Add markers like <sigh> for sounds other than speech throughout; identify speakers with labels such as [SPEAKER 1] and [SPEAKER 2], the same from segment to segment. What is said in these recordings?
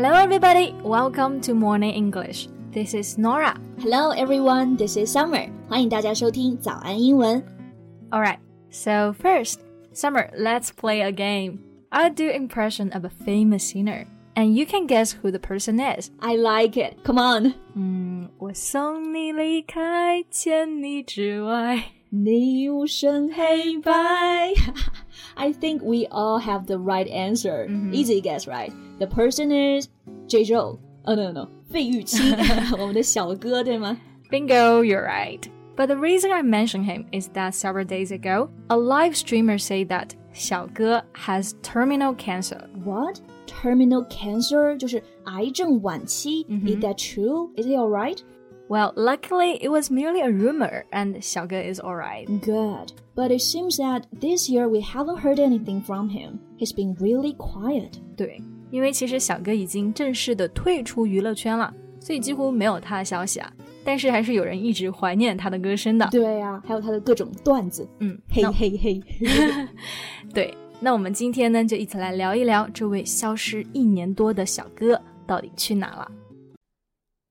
[SPEAKER 1] Hello, everybody. Welcome to Morning English. This is Norah.
[SPEAKER 2] Hello, everyone. This is Summer. 欢迎大家收听早安英文。
[SPEAKER 1] All right. So first, Summer, let's play a game. I'll do impression of a famous singer, and you can guess who the person is.
[SPEAKER 2] I like it. Come on.
[SPEAKER 1] Hmm, 嗯，我送你离开，千里之外，
[SPEAKER 2] 你无声黑白。I <laughs> think we all have the right answer.
[SPEAKER 1] -hmm.
[SPEAKER 2] Easy guess, right? The person is Jay Chou. Oh no no no，费玉清，我们的小哥对吗
[SPEAKER 1] ？Bingo, <laughs> you're right. But the reason I mention him is that several days ago, a live streamer said that 小哥 has terminal cancer.
[SPEAKER 2] What? Terminal cancer 就是癌症晚期。Mm
[SPEAKER 1] -hmm.
[SPEAKER 2] Is that true? Is he alright?
[SPEAKER 1] Well, luckily, it was merely a rumor, and Xiaoge is alright.
[SPEAKER 2] Good. But it seems that this year we haven't heard anything from him. He's been really quiet.
[SPEAKER 1] 对。因为其实小哥已经正式的退出娱乐圈了，所以几乎没有他的消息啊。但是还是有人一直怀念他的歌声的。
[SPEAKER 2] 对啊，还有他的各种段子。
[SPEAKER 1] 嗯，
[SPEAKER 2] 嘿嘿嘿。<laughs>
[SPEAKER 1] 对，那我们今天呢，就一起来聊一聊这位消失一年多的小哥到底去哪了。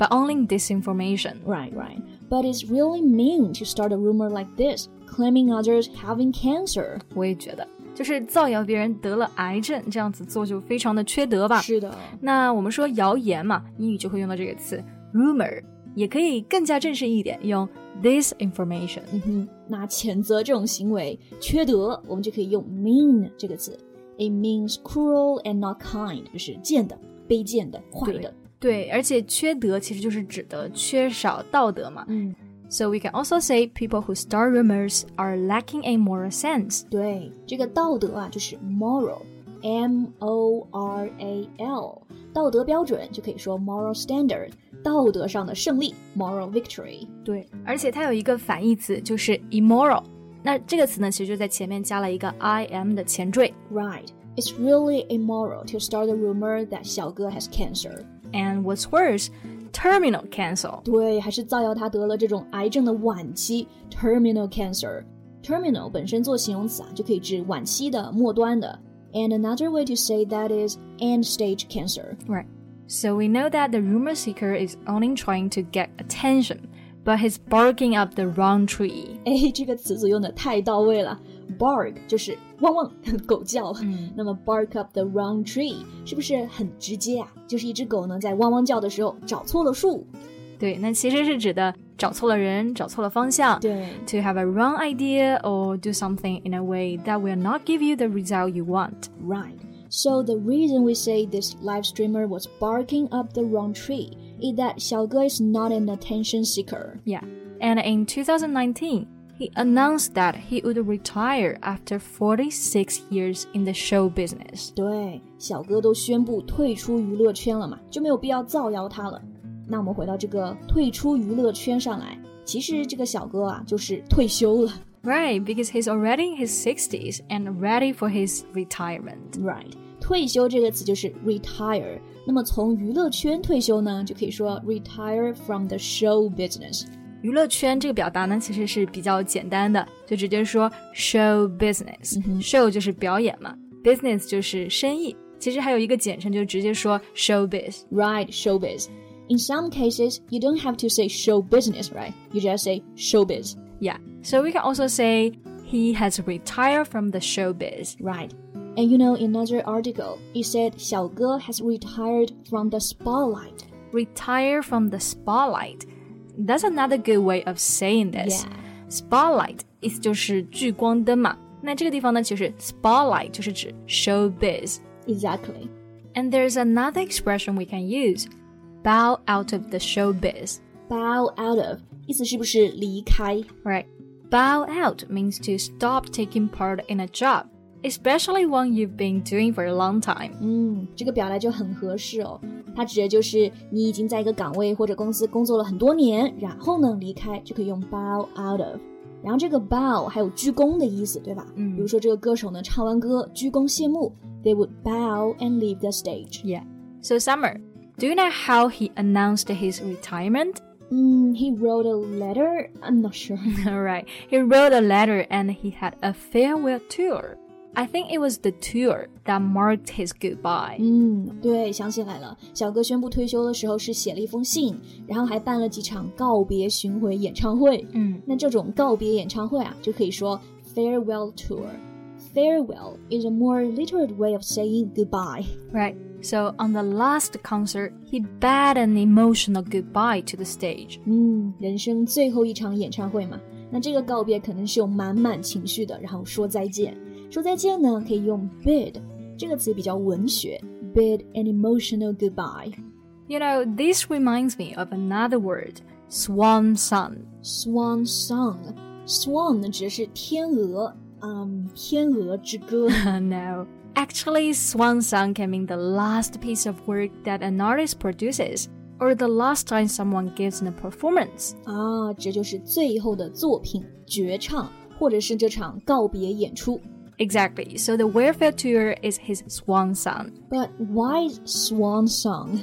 [SPEAKER 1] but only disinformation.
[SPEAKER 2] Right, right. But it's really mean to start a rumor like this, claiming others having cancer.
[SPEAKER 1] 我也觉得，就是造谣别人得了癌症，这样子做就非常的缺德吧。
[SPEAKER 2] 是的。
[SPEAKER 1] 那我们说谣言嘛，英语就会用到这个词 rumor，也可以更加正式一点，用 disinformation。
[SPEAKER 2] 嗯哼，那谴责这种行为缺德，我们就可以用 mean 这个词。It means cruel and not kind，就是贱的、卑贱的、坏的。
[SPEAKER 1] 对，而且缺德其实就是指的缺少道德嘛。
[SPEAKER 2] 嗯，
[SPEAKER 1] So we can also say people who start rumors are lacking a moral sense.
[SPEAKER 2] 对，这个道德啊，就是 moral，M O R A L，道德标准就可以说 moral standard，道德上的胜利，moral victory。
[SPEAKER 1] 对，而且它有一个反义词，就是 immoral。那这个词呢，其实就在前面加了一个 i m 的前缀。
[SPEAKER 2] Right. It's really immoral to start a rumor that 小哥 has cancer.
[SPEAKER 1] And what's worse, terminal cancer.
[SPEAKER 2] 对，还是造谣他得了这种癌症的晚期 terminal cancer。terminal 本身做形容词啊，就可以指晚期的、末端的。And another way to say that is end stage cancer.
[SPEAKER 1] Right. So we know that the rumor seeker is only trying to get attention, but he's barking up the wrong tree. <laughs>
[SPEAKER 2] 哎，这个词组用的太到位了。 bark 就是汪汪狗叫，
[SPEAKER 1] 嗯
[SPEAKER 2] 那么 <laughs> bark up the wrong tree 是不是很直接啊？就是一只狗呢在汪汪叫的时候找错了树。
[SPEAKER 1] 对，那其实是指的找错了人，找错了方向。
[SPEAKER 2] 对
[SPEAKER 1] To have a wrong idea or do something in a way that will not give you the result you want.
[SPEAKER 2] Right. So the reason we say this live streamer was barking up the wrong tree is that 小哥 is not an attention seeker.
[SPEAKER 1] Yeah. And in 2019, he announced that he would retire after 46 years in the show business.
[SPEAKER 2] 对，小哥都宣布退出娱乐圈了嘛，就没有必要造谣他了。那我们回到这个退出娱乐圈上来，其实这个小哥啊，就是退休了。
[SPEAKER 1] Right, because he's already in his 60s and ready for his retirement.
[SPEAKER 2] Right，退休这个词就是 retire。那么从娱乐圈退休呢，就可以说 retire from the show business。
[SPEAKER 1] 娱乐圈这个表达呢，其实是比较简单的，就直接说 show business、show 就是表演嘛，business 就是生意。其实还有一个简称，就直接说 showbiz。
[SPEAKER 2] Right, showbiz. In some cases, you don't have to say show business, right? You just say showbiz.
[SPEAKER 1] Yeah, so we can also say he has retired from the showbiz.
[SPEAKER 2] Right. And you know, in another article, it said 小哥 has retired from the spotlight.
[SPEAKER 1] Retire from the spotlight. That's another good way of saying this.
[SPEAKER 2] Yeah.
[SPEAKER 1] Spotlight 意思就是聚光灯嘛。那这个地方呢，其实 spotlight 就是指 showbiz。
[SPEAKER 2] Exactly.
[SPEAKER 1] And there's another expression we can use. Bow out of the showbiz.
[SPEAKER 2] Bow out of 意思是不是离开？
[SPEAKER 1] Right. Bow out means to stop taking part in a job. especially one you've been doing for a long time.
[SPEAKER 2] 嗯，这个表达就很合适哦。它指的就是你已经在一个岗位或者公司工作了很多年，然后呢离开，就可以用 bow out of。然后这个 bow 还有鞠躬的意思，对吧？
[SPEAKER 1] 嗯
[SPEAKER 2] 比如说这个歌手呢唱完歌鞠躬谢幕，they would bow and leave the stage。
[SPEAKER 1] Yeah. So, Summer, do you know how he announced his retirement?
[SPEAKER 2] 嗯，he wrote a letter. I'm not sure. <laughs>
[SPEAKER 1] Alright, he wrote a letter and he had a farewell tour. I think it was the tour that marked his goodbye.
[SPEAKER 2] 嗯，对，想起来了，小哥宣布退休的时候是写了一封信，然后还办了几场告别巡回演唱会。
[SPEAKER 1] 嗯
[SPEAKER 2] 那这种告别演唱会啊，就可以说 farewell tour。Farewell is a more literate way of saying goodbye.
[SPEAKER 1] Right. So on the last concert, he bade an emotional goodbye to the stage.
[SPEAKER 2] 嗯，人生最后一场演唱会嘛，那这个告别可能是有满满情绪的，然后说再见。 说再见呢，可以用 bid 这个词比较文学，bid an emotional goodbye。
[SPEAKER 1] You know, this reminds me of another word, swan song.
[SPEAKER 2] Swan song，swan 呢指的是天鹅，嗯，天鹅之歌。
[SPEAKER 1] no. <laughs> Actually, swan song can mean the last piece of work that an artist produces, or the last time someone gives a performance.
[SPEAKER 2] 啊，这就是最后的作品绝唱，或者是这场告别演出。
[SPEAKER 1] Exactly. So the welfare tour is his swan song.
[SPEAKER 2] But why swan song？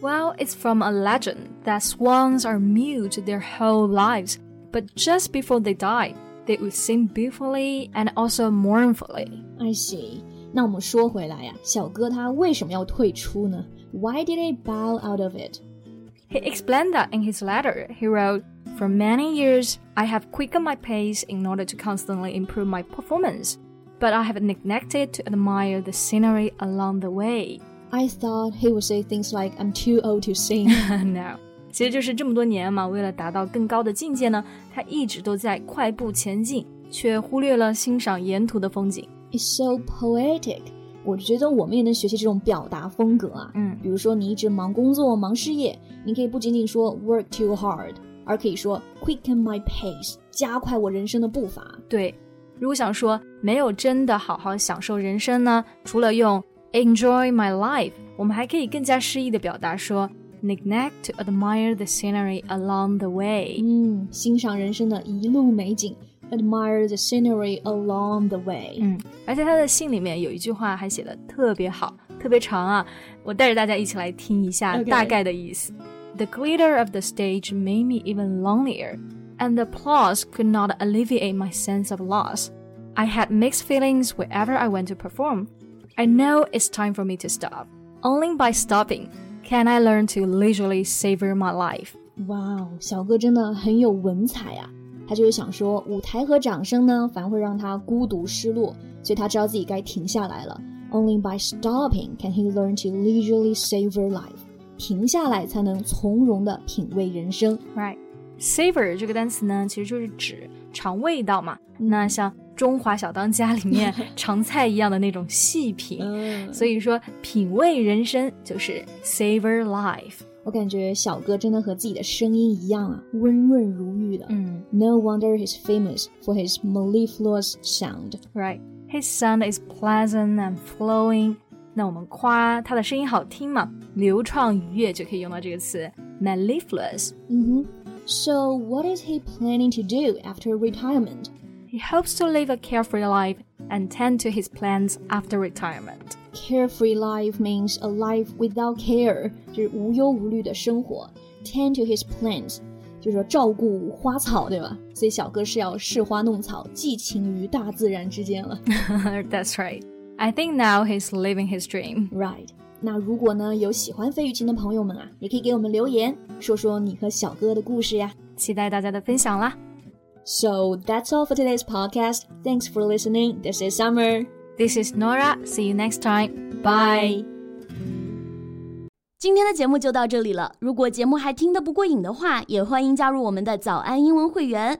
[SPEAKER 1] Well, it's from a legend that swans are mute their whole lives, but just before they die, they would sing beautifully and also mournfully.
[SPEAKER 2] I see。那我们说回来呀、小哥他为什么要退出呢？Why did he bow out of it？
[SPEAKER 1] He explained that in his letter. He wrote, For many years, I have quickened my pace in order to constantly improve my performance, but I have neglected to admire the scenery along the way. <laughs>
[SPEAKER 2] I thought he would say things like "I'm too old to sing." <laughs>
[SPEAKER 1] no. 其实就是这么多年嘛，为了达到更高的境界呢，他一直都在快步前进，却忽略了欣赏沿途的风景。
[SPEAKER 2] It's so poetic。我觉得我们也能学习这种表达风格啊。
[SPEAKER 1] 嗯
[SPEAKER 2] 比如说你一直忙工作、忙事业，你可以不仅仅说 work too hard，而可以说 quicken my pace，加快我人生的步伐。
[SPEAKER 1] 对， 如果想说没有真的好好享受人生呢，除了用 enjoy my life，我们还可以更加诗意的表达说 neglect to admire the scenery along the way。
[SPEAKER 2] 嗯，欣赏人生的一路美景，admire the scenery along the way。
[SPEAKER 1] 嗯，而且他的信里面有一句话还写的特别好，特别长啊，我带着大家一起来听一下大概的意思。The glitter of the stage made me even lonelier, and the applause could not alleviate my sense of loss. I had mixed feelings wherever I went to perform. I know it's time for me to stop. Only by stopping can I learn to leisurely savor my life.
[SPEAKER 2] 哇哦，小哥真的很有文采啊！他就是想说，舞台和掌声呢，反而会让他孤独失落，所以他知道自己该停下来了。Only by stopping can he learn to leisurely savor life。停下来才能从容的品味人生。
[SPEAKER 1] Right. Savor 这个单词呢，其实就是指尝味道嘛。那像《中华小当家》里面尝菜一样的那种细品，
[SPEAKER 2] 嗯，
[SPEAKER 1] 所以说品味人生就是 savor life。
[SPEAKER 2] 我感觉小哥真的和自己的声音一样啊，温润如玉的。
[SPEAKER 1] 嗯
[SPEAKER 2] No wonder he's famous for his mellifluous sound。
[SPEAKER 1] ，Right. His sound is pleasant and flowing. 那我们夸他的声音好听嘛，流畅愉悦就可以用到这个词 mellifluous。
[SPEAKER 2] 嗯哼。So what is he planning to do after retirement?
[SPEAKER 1] He hopes to live a carefree life and tend to his plans after retirement.
[SPEAKER 2] Carefree life means a life without care，就是无忧无虑的生活。Tend to his plans，就是说照顾花草，对吧？所以小哥是要恃花弄草，寄情于大自然之间了。
[SPEAKER 1] That's right. <laughs> I think now he's living his dream.
[SPEAKER 2] Right。 那如果呢有喜欢费玉清的朋友们啊，也可以给我们留言，说说你和小哥的故事呀。
[SPEAKER 1] 期待大家的分享啦。
[SPEAKER 2] So that's all for today's podcast. Thanks for listening. This is Summer.
[SPEAKER 1] This is Nora. See you next time. Bye.
[SPEAKER 3] 今天的节目就到这里了。如果节目还听得不过瘾的话，也欢迎加入我们的早安英文会员。